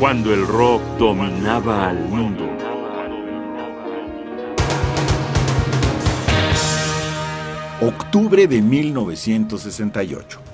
cuando el rock dominaba al mundo. Octubre de 1968.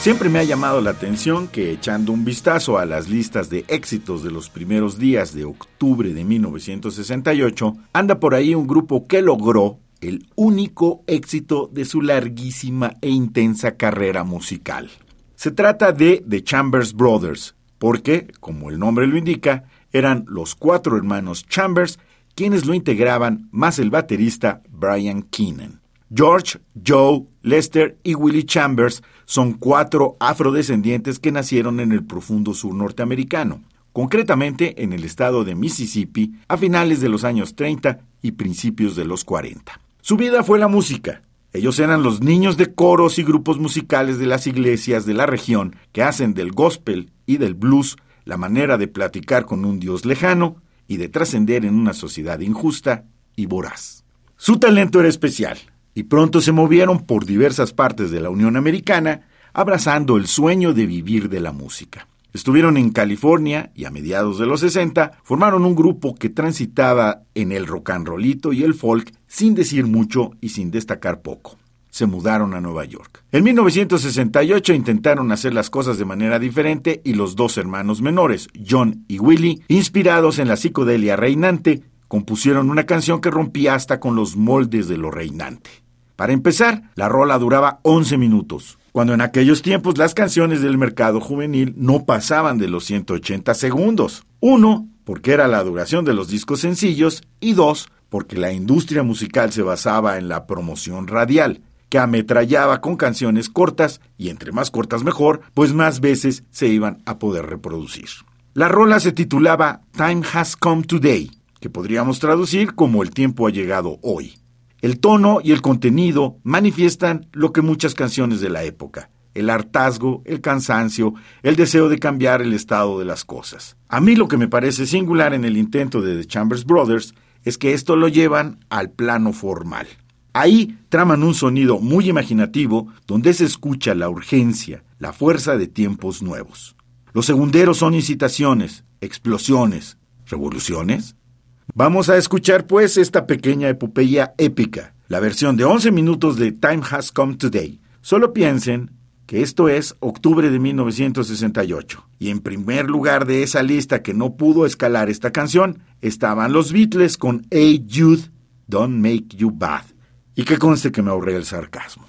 Siempre me ha llamado la atención que echando un vistazo a las listas de éxitos de los primeros días de octubre de 1968, anda por ahí un grupo que logró el único éxito de su larguísima e intensa carrera musical. Se trata de The Chambers Brothers, porque, como el nombre lo indica, eran los cuatro hermanos Chambers quienes lo integraban más el baterista Brian Keenan. George, Joe, Lester y Willie Chambers son cuatro afrodescendientes que nacieron en el profundo sur norteamericano, concretamente en el estado de Mississippi a finales de los años 30 y principios de los 40. Su vida fue la música. Ellos eran los niños de coros y grupos musicales de las iglesias de la región que hacen del gospel y del blues la manera de platicar con un Dios lejano y de trascender en una sociedad injusta y voraz. Su talento era especial y pronto se movieron por diversas partes de la Unión Americana, abrazando el sueño de vivir de la música. Estuvieron en California y a mediados de los 60 formaron un grupo que transitaba en el rock and rollito y el folk sin decir mucho y sin destacar poco. Se mudaron a Nueva York. En 1968 intentaron hacer las cosas de manera diferente y los dos hermanos menores, John y Willie, inspirados en la psicodelia reinante, compusieron una canción que rompía hasta con los moldes de lo reinante. Para empezar, la rola duraba 11 minutos, cuando en aquellos tiempos las canciones del mercado juvenil no pasaban de los 180 segundos. Uno, porque era la duración de los discos sencillos, y dos, porque la industria musical se basaba en la promoción radial, que ametrallaba con canciones cortas, y entre más cortas mejor, pues más veces se iban a poder reproducir. La rola se titulaba Time Has Come Today, que podríamos traducir como El tiempo ha llegado hoy. El tono y el contenido manifiestan lo que muchas canciones de la época, el hartazgo, el cansancio, el deseo de cambiar el estado de las cosas. A mí lo que me parece singular en el intento de The Chambers Brothers es que esto lo llevan al plano formal. Ahí traman un sonido muy imaginativo donde se escucha la urgencia, la fuerza de tiempos nuevos. Los segunderos son incitaciones, explosiones, revoluciones, Vamos a escuchar pues esta pequeña epopeya épica, la versión de 11 minutos de Time Has Come Today. Solo piensen que esto es octubre de 1968. Y en primer lugar de esa lista que no pudo escalar esta canción estaban los Beatles con Hey Jude, Don't Make You Bad. Y que conste que me ahorré el sarcasmo.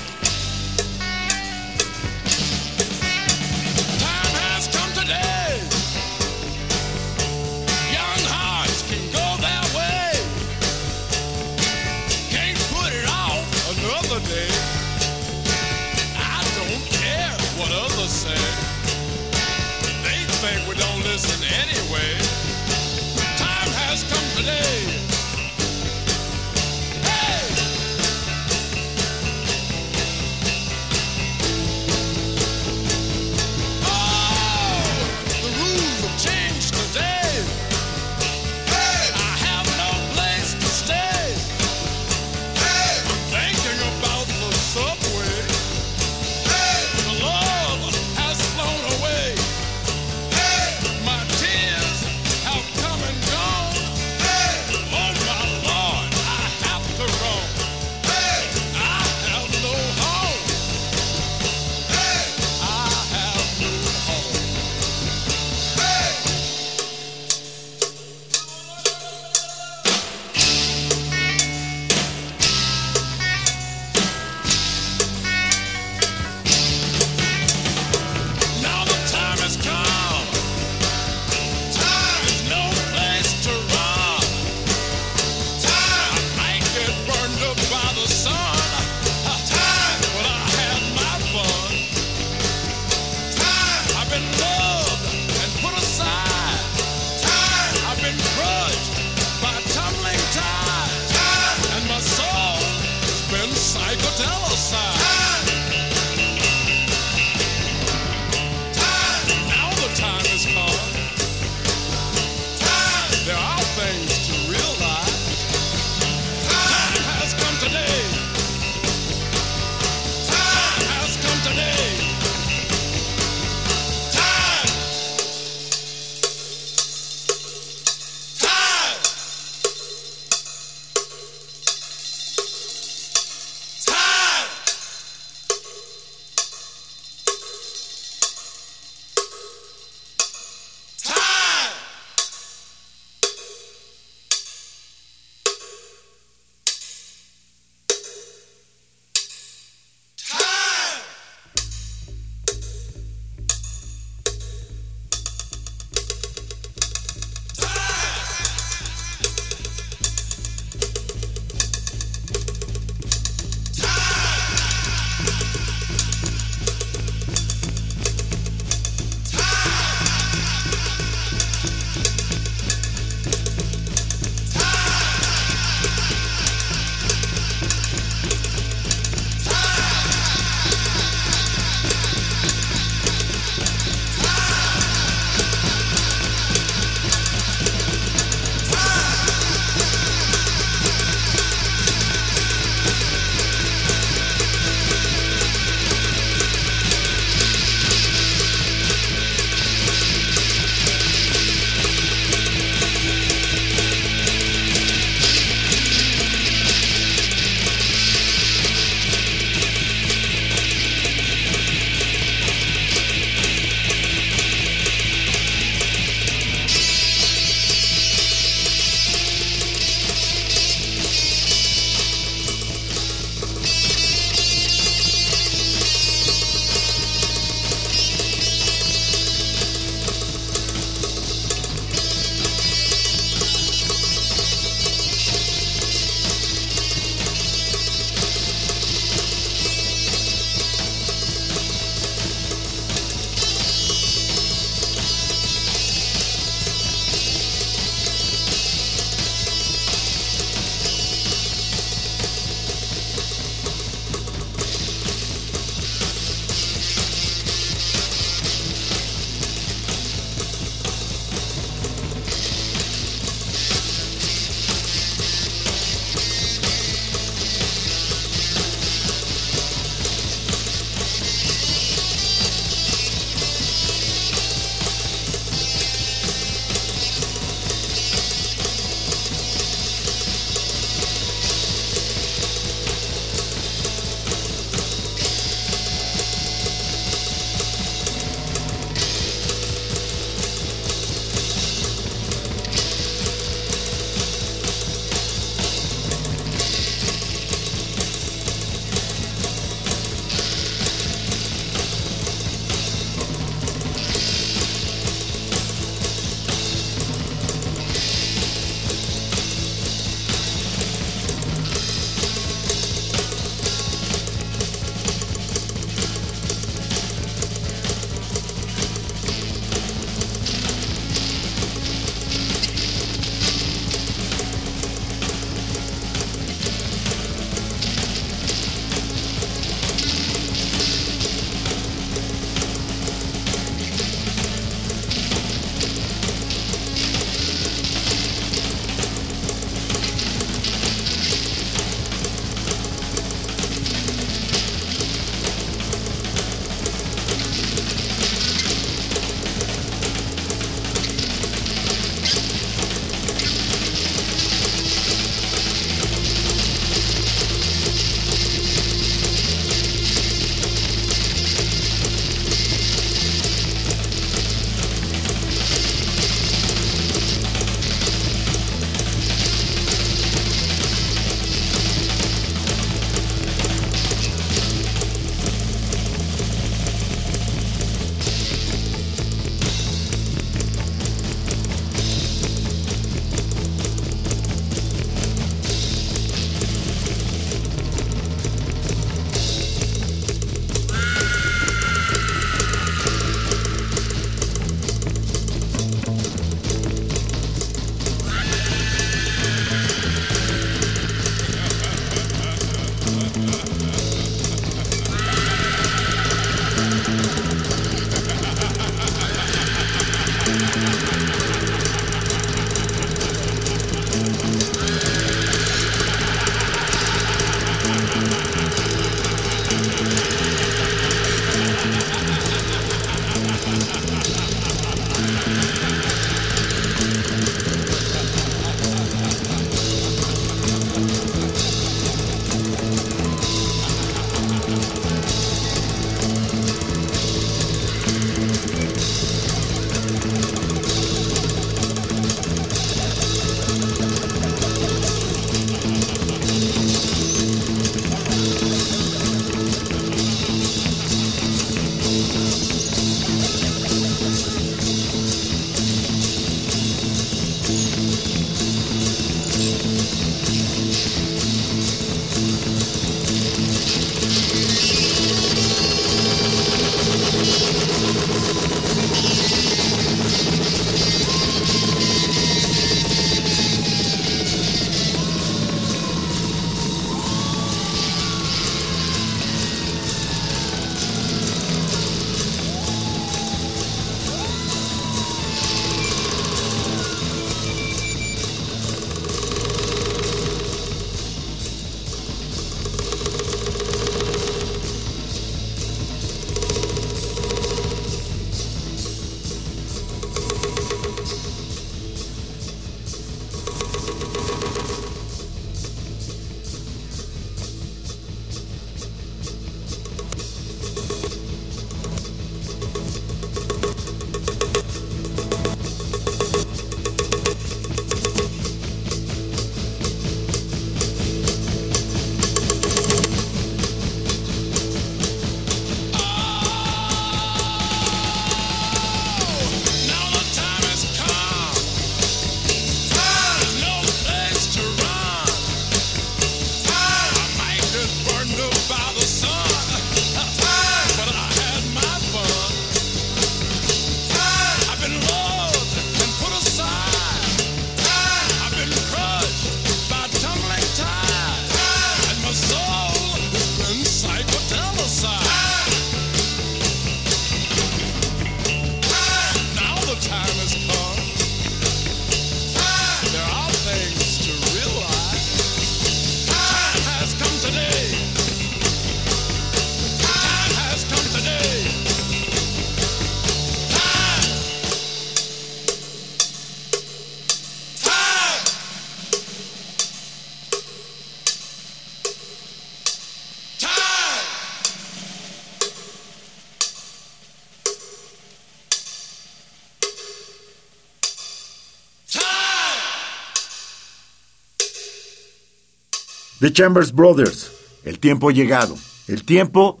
The Chambers Brothers, el tiempo llegado, el tiempo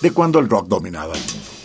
de cuando el rock dominaba el mundo.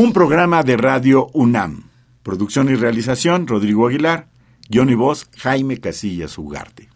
Un programa de Radio UNAM. Producción y realización, Rodrigo Aguilar. Guión y voz, Jaime Casillas Ugarte.